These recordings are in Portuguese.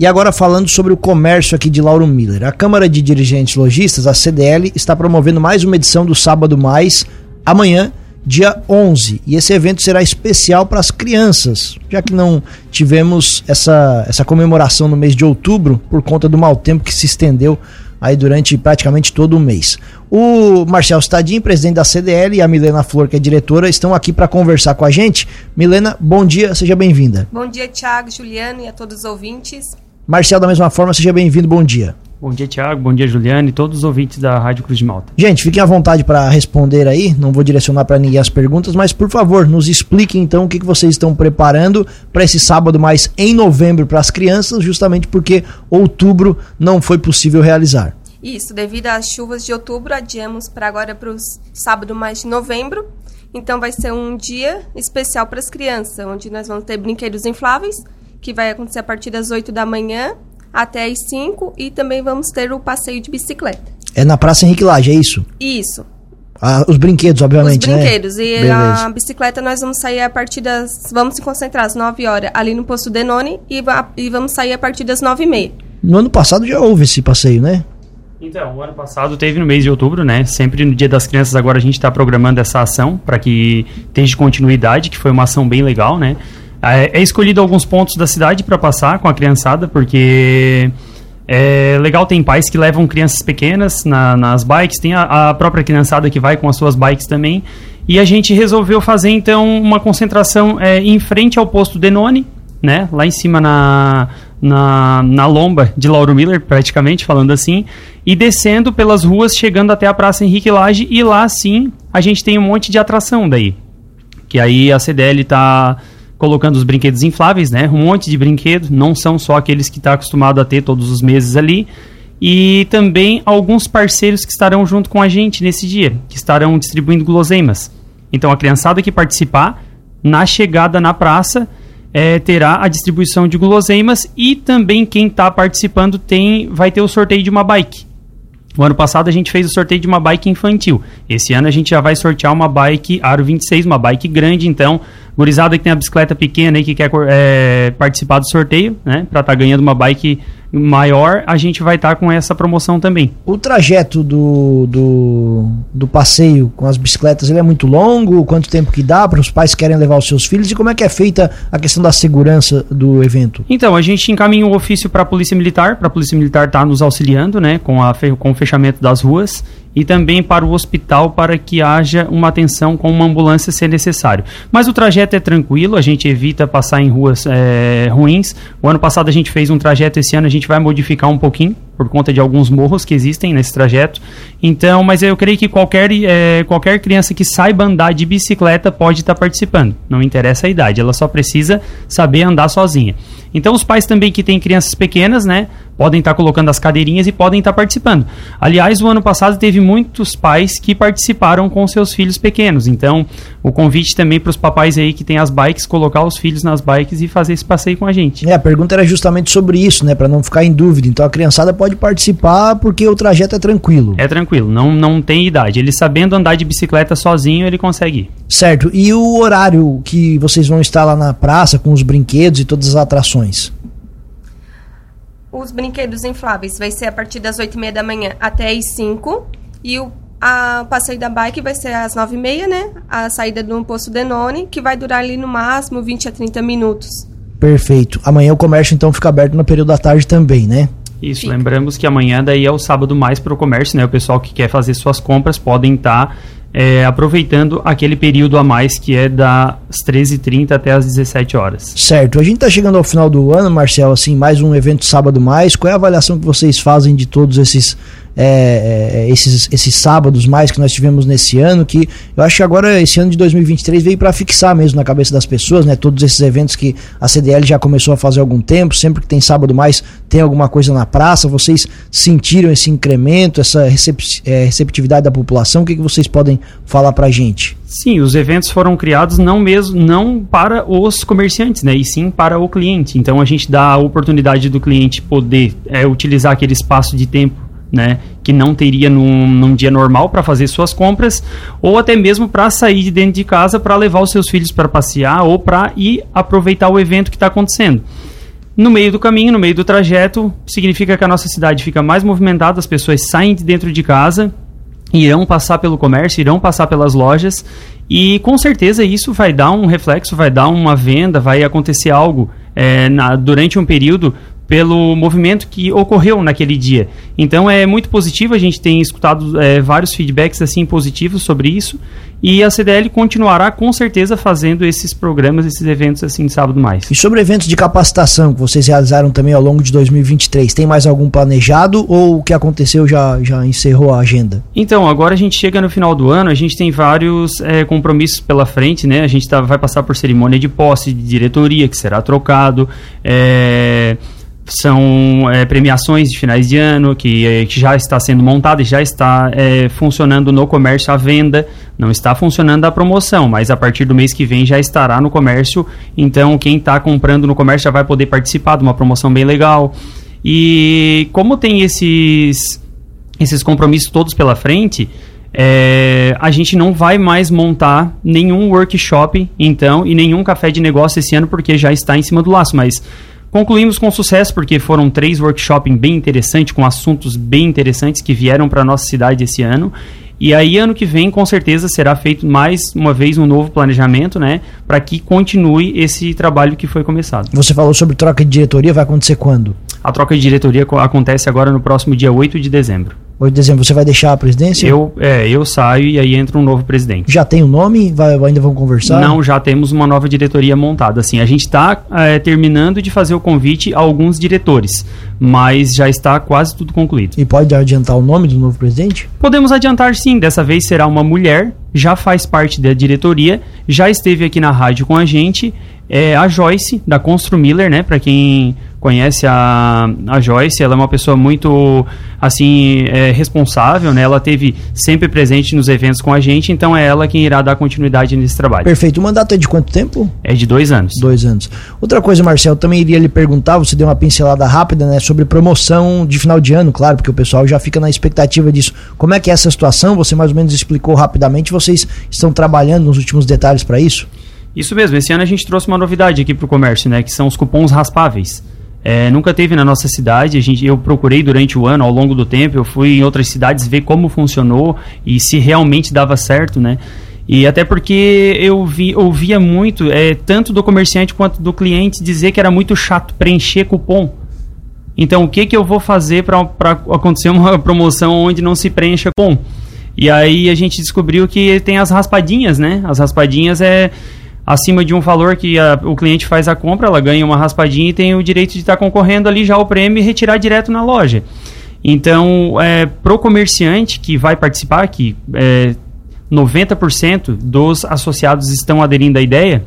E agora falando sobre o comércio aqui de Lauro Miller. A Câmara de Dirigentes Logistas, a CDL, está promovendo mais uma edição do Sábado Mais amanhã, dia 11. E esse evento será especial para as crianças, já que não tivemos essa, essa comemoração no mês de outubro por conta do mau tempo que se estendeu aí durante praticamente todo o mês. O Marcel Stadin, presidente da CDL, e a Milena Flor, que é diretora, estão aqui para conversar com a gente. Milena, bom dia, seja bem-vinda. Bom dia, Thiago, Juliano e a todos os ouvintes. Marcel, da mesma forma, seja bem-vindo, bom dia. Bom dia, Tiago. Bom dia, Juliane e todos os ouvintes da Rádio Cruz de Malta. Gente, fiquem à vontade para responder aí. Não vou direcionar para ninguém as perguntas, mas por favor, nos expliquem então o que, que vocês estão preparando para esse sábado mais em novembro para as crianças, justamente porque outubro não foi possível realizar. Isso, devido às chuvas de outubro, adiamos para agora para o sábado mais de novembro. Então vai ser um dia especial para as crianças, onde nós vamos ter brinquedos infláveis, que vai acontecer a partir das 8 da manhã até as 5 e também vamos ter o passeio de bicicleta. É na Praça Henrique Lage, é isso? Isso. Ah, os brinquedos, obviamente, Os brinquedos. né? E Beleza. a bicicleta nós vamos sair a partir das. Vamos se concentrar às 9 horas ali no posto Denone e, e vamos sair a partir das 9 e meia. No ano passado já houve esse passeio, né? Então, o ano passado teve no mês de outubro, né? Sempre no Dia das Crianças, agora a gente está programando essa ação para que tenha continuidade, que foi uma ação bem legal, né? É, é escolhido alguns pontos da cidade para passar com a criançada, porque é legal, tem pais que levam crianças pequenas na- nas bikes, tem a, a própria criançada que vai com as suas bikes também. E a gente resolveu fazer então uma concentração é, em frente ao posto Denone, né? Lá em cima na, na, na lomba de Lauro Miller, praticamente, falando assim, e descendo pelas ruas, chegando até a Praça Henrique Lage, e lá sim a gente tem um monte de atração daí. Que aí a CDL está colocando os brinquedos infláveis, né? Um monte de brinquedos, não são só aqueles que está acostumado a ter todos os meses ali. E também alguns parceiros que estarão junto com a gente nesse dia, que estarão distribuindo guloseimas. Então a criançada que participar, na chegada na praça, eh, terá a distribuição de guloseimas e também quem está participando tem vai ter o sorteio de uma bike. O ano passado a gente fez o sorteio de uma bike infantil. Esse ano a gente já vai sortear uma bike Aro 26, uma bike grande. Então, gurizada que tem a bicicleta pequena e que quer eh, participar do sorteio, né? Pra estar ganhando uma bike maior, a gente vai estar com essa promoção também. O trajeto do, do, do passeio com as bicicletas, ele é muito longo? Quanto tempo que dá para os pais que querem levar os seus filhos? E como é que é feita a questão da segurança do evento? Então, a gente encaminha um ofício para a Polícia Militar, para a Polícia Militar estar nos auxiliando, né, com, a, com o fechamento das ruas, e também para o hospital para que haja uma atenção com uma ambulância se necessário. Mas o trajeto é tranquilo, a gente evita passar em ruas eh, ruins. O ano passado a gente fez um trajeto, esse ano a gente vai modificar um pouquinho, por conta de alguns morros que existem nesse trajeto. Então, mas eu creio que qualquer, eh, qualquer criança que saiba andar de bicicleta pode estar participando. Não interessa a idade, ela só precisa saber andar sozinha. Então, os pais também que têm crianças pequenas, né, podem estar colocando as cadeirinhas e podem estar participando. Aliás, o ano passado teve muitos pais que participaram com seus filhos pequenos. Então, o convite também para os papais aí que têm as bikes, colocar os filhos nas bikes e fazer esse passeio com a gente. É, a pergunta era justamente sobre isso, né? Para não ficar em dúvida. Então a criançada pode participar porque o trajeto é tranquilo. É tranquilo, não, não tem idade. Ele sabendo andar de bicicleta sozinho, ele consegue ir. Certo. E o horário que vocês vão estar lá na praça com os brinquedos e todas as atrações? Os brinquedos infláveis vai ser a partir das 8 e meia da manhã até as 5. E o a passeio da bike vai ser às 9 e meia, né? A saída do posto Denone, que vai durar ali no máximo 20 a 30 minutos. Perfeito. Amanhã o comércio então fica aberto no período da tarde também, né? Isso, Fica. lembramos que amanhã daí é o sábado mais para o comércio, né? O pessoal que quer fazer suas compras podem estar é, aproveitando aquele período a mais que é das 13h30 até as 17 horas. Certo. A gente tá chegando ao final do ano, Marcel, assim, mais um evento sábado mais. Qual é a avaliação que vocês fazem de todos esses é, é, esses, esses sábados mais que nós tivemos nesse ano? Que eu acho que agora esse ano de 2023 veio para fixar mesmo na cabeça das pessoas, né? Todos esses eventos que a CDL já começou a fazer há algum tempo. Sempre que tem sábado mais tem alguma coisa na praça. Vocês sentiram esse incremento, essa é, receptividade da população? O que, que vocês podem falar pra gente? Sim, os eventos foram criados não mesmo não para os comerciantes, né, e sim para o cliente. Então a gente dá a oportunidade do cliente poder é, utilizar aquele espaço de tempo, né, que não teria num, num dia normal para fazer suas compras, ou até mesmo para sair de dentro de casa para levar os seus filhos para passear ou para ir aproveitar o evento que está acontecendo. No meio do caminho, no meio do trajeto, significa que a nossa cidade fica mais movimentada, as pessoas saem de dentro de casa, irão passar pelo comércio, irão passar pelas lojas e com certeza isso vai dar um reflexo, vai dar uma venda, vai acontecer algo é, na, durante um período pelo movimento que ocorreu naquele dia. Então é muito positivo, a gente tem escutado é, vários feedbacks assim positivos sobre isso e a CDL continuará com certeza fazendo esses programas, esses eventos assim de sábado mais. E sobre eventos de capacitação que vocês realizaram também ao longo de 2023, tem mais algum planejado ou o que aconteceu já, já encerrou a agenda? Então, agora a gente chega no final do ano, a gente tem vários é, compromissos pela frente, né? A gente tá, vai passar por cerimônia de posse, de diretoria, que será trocado, é são é, premiações de finais de ano que, é, que já está sendo montada e já está é, funcionando no comércio à venda. Não está funcionando a promoção, mas a partir do mês que vem já estará no comércio. Então, quem está comprando no comércio já vai poder participar de uma promoção bem legal. E como tem esses, esses compromissos todos pela frente, é, a gente não vai mais montar nenhum workshop, então, e nenhum café de negócio esse ano, porque já está em cima do laço. Mas Concluímos com sucesso porque foram três workshops bem interessantes, com assuntos bem interessantes que vieram para a nossa cidade esse ano. E aí, ano que vem, com certeza, será feito mais uma vez um novo planejamento, né? Para que continue esse trabalho que foi começado. Você falou sobre troca de diretoria, vai acontecer quando? A troca de diretoria acontece agora no próximo dia 8 de dezembro. 8 de dezembro, você vai deixar a presidência? Eu, é, eu saio e aí entra um novo presidente. Já tem o um nome? Vai, ainda vão conversar? Não, já temos uma nova diretoria montada. Assim, a gente está é, terminando de fazer o convite a alguns diretores, mas já está quase tudo concluído. E pode adiantar o nome do novo presidente? Podemos adiantar sim. Dessa vez será uma mulher, já faz parte da diretoria, já esteve aqui na rádio com a gente. É a Joyce, da Constru Miller, né? Para quem conhece a, a Joyce, ela é uma pessoa muito, assim, é, responsável, né? Ela teve sempre presente nos eventos com a gente, então é ela quem irá dar continuidade nesse trabalho. Perfeito. O mandato é de quanto tempo? É de dois anos. Dois anos. Outra coisa, Marcelo, também iria lhe perguntar, você deu uma pincelada rápida, né? Sobre promoção de final de ano, claro, porque o pessoal já fica na expectativa disso. Como é que é essa situação? Você mais ou menos explicou rapidamente, vocês estão trabalhando nos últimos detalhes para isso? Isso mesmo, esse ano a gente trouxe uma novidade aqui para o comércio, né? Que são os cupons raspáveis. É, nunca teve na nossa cidade. A gente, eu procurei durante o ano, ao longo do tempo, eu fui em outras cidades ver como funcionou e se realmente dava certo, né? E até porque eu vi, ouvia muito, é, tanto do comerciante quanto do cliente, dizer que era muito chato preencher cupom. Então, o que, que eu vou fazer para acontecer uma promoção onde não se preencha cupom? E aí a gente descobriu que tem as raspadinhas, né? As raspadinhas é acima de um valor que a, o cliente faz a compra, ela ganha uma raspadinha e tem o direito de estar concorrendo ali já o prêmio e retirar direto na loja. Então, é, pro comerciante que vai participar, que é, 90% dos associados estão aderindo à ideia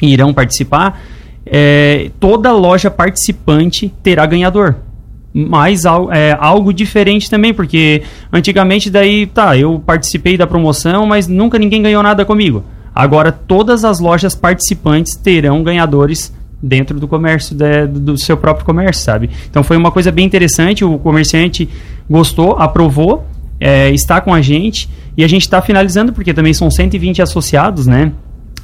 e irão participar, é, toda loja participante terá ganhador. Mas é, algo diferente também, porque antigamente daí, tá, eu participei da promoção, mas nunca ninguém ganhou nada comigo. Agora, todas as lojas participantes terão ganhadores dentro do comércio, de, do seu próprio comércio, sabe? Então foi uma coisa bem interessante, o comerciante gostou, aprovou, é, está com a gente e a gente está finalizando porque também são 120 associados, né?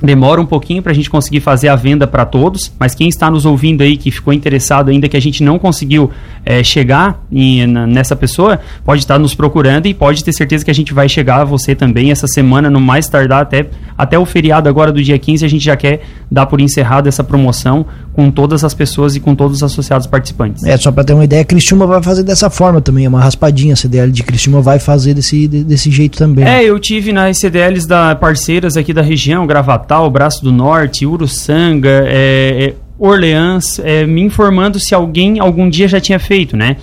Demora um pouquinho para a gente conseguir fazer a venda para todos, mas quem está nos ouvindo aí que ficou interessado ainda que a gente não conseguiu é, chegar na, nessa pessoa, pode estar nos procurando e pode ter certeza que a gente vai chegar a você também essa semana, no mais tardar até, até o feriado agora do dia 15, a gente já quer dar por encerrado essa promoção com todas as pessoas e com todos os associados participantes. É, só para ter uma ideia, Cristiúma vai fazer dessa forma também, é uma raspadinha, a CDL de Cristiúma vai fazer desse, desse jeito também. É, eu tive nas CDLs da parceiras aqui da região, Gravatar, Natal, Braço do Norte, Uruçanga, é, é, Orleans, é, me informando se alguém algum dia já tinha feito, né?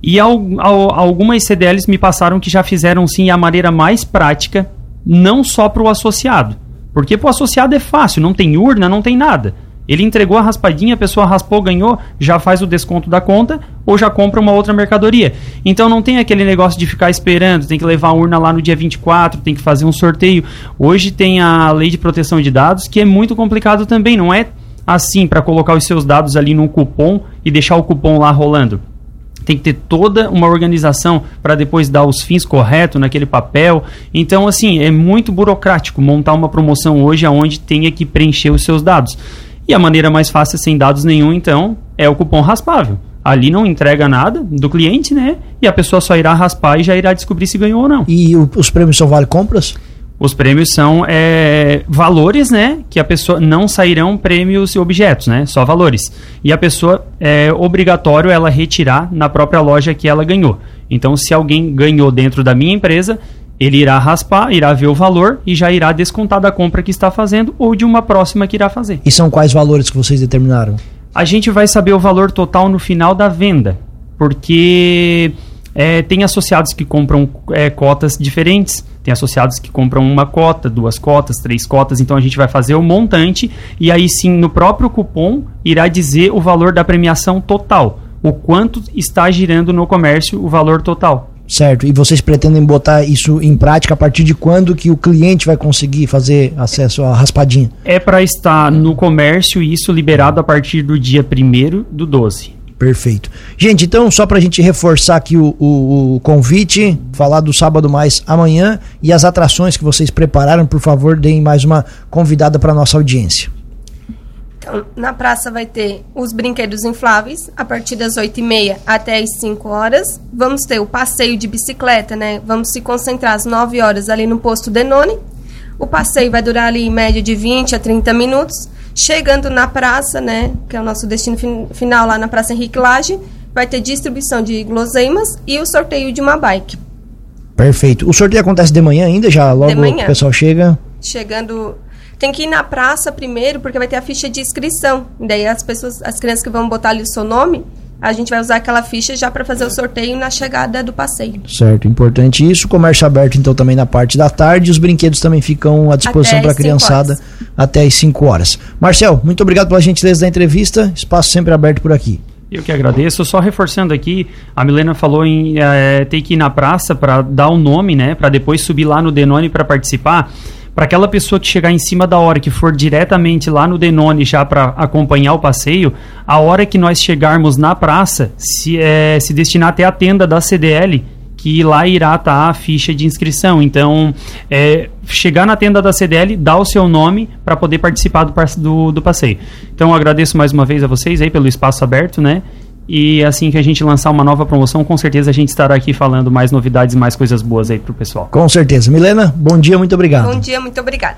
E ao, ao, algumas CDLs me passaram que já fizeram sim a maneira mais prática, não só para o associado. Porque para o associado é fácil, não tem urna, não tem nada. Ele entregou a raspadinha, a pessoa raspou, ganhou, já faz o desconto da conta ou já compra uma outra mercadoria. Então não tem aquele negócio de ficar esperando, tem que levar a urna lá no dia 24, tem que fazer um sorteio. Hoje tem a lei de proteção de dados, que é muito complicado também, não é assim para colocar os seus dados ali num cupom e deixar o cupom lá rolando tem que ter toda uma organização para depois dar os fins corretos naquele papel. Então, assim, é muito burocrático montar uma promoção hoje aonde tenha que preencher os seus dados. E a maneira mais fácil, sem dados nenhum, então, é o cupom raspável. Ali não entrega nada do cliente, né? E a pessoa só irá raspar e já irá descobrir se ganhou ou não. E o, os prêmios são vale compras? Os prêmios são é, valores, né? Que a pessoa não sairão prêmios e objetos, né? Só valores. E a pessoa é obrigatório ela retirar na própria loja que ela ganhou. Então, se alguém ganhou dentro da minha empresa, ele irá raspar, irá ver o valor e já irá descontar da compra que está fazendo ou de uma próxima que irá fazer. E são quais valores que vocês determinaram? A gente vai saber o valor total no final da venda, porque é, tem associados que compram é, cotas diferentes, tem associados que compram uma cota, duas cotas, três cotas, então a gente vai fazer o montante e aí sim no próprio cupom irá dizer o valor da premiação total, o quanto está girando no comércio o valor total. Certo. E vocês pretendem botar isso em prática a partir de quando que o cliente vai conseguir fazer acesso à raspadinha? É para estar no comércio e isso liberado a partir do dia 1 do 12. Perfeito. Gente, então, só para a gente reforçar aqui o, o, o, convite, falar do sábado mais amanhã e as atrações que vocês prepararam, por favor, deem mais uma convidada para nossa audiência. Então, na praça vai ter os brinquedos infláveis, a partir das 8h30 até as 5 horas. Vamos ter o passeio de bicicleta, né? Vamos se concentrar às 9 horas ali no posto Denone. O passeio vai durar ali em média de 20 a 30 minutos. Chegando na praça, né, que é o nosso destino fin final lá na Praça Henrique Lage, vai ter distribuição de guloseimas e o sorteio de uma bike. Perfeito. O sorteio acontece de manhã ainda, já logo o pessoal chega? Chegando tem que ir na praça primeiro, porque vai ter a ficha de inscrição. Daí as pessoas, as crianças que vão botar ali o seu nome, a gente vai usar aquela ficha já para fazer o sorteio na chegada do passeio. Certo, importante isso. Comércio aberto, então, também na parte da tarde. Os brinquedos também ficam à disposição para a criançada até as 5 horas. Marcel, muito obrigado pela gentileza da entrevista. Espaço sempre aberto por aqui. Eu que agradeço. Só reforçando aqui, a Milena falou em é, ter que ir na praça para dar o um nome, né? Para depois subir lá no Denone para participar para aquela pessoa que chegar em cima da hora, que for diretamente lá no Denone já para acompanhar o passeio, a hora que nós chegarmos na praça, se, é, se destinar até a tenda da CDL, que lá irá estar tá a ficha de inscrição. Então, é, chegar na tenda da CDL, dar o seu nome para poder participar do, do, do passeio. Então, agradeço mais uma vez a vocês aí pelo espaço aberto, né? E assim que a gente lançar uma nova promoção, com certeza a gente estará aqui falando mais novidades e mais coisas boas aí pro pessoal. Com certeza. Milena, bom dia, muito obrigado. Bom dia, muito obrigada.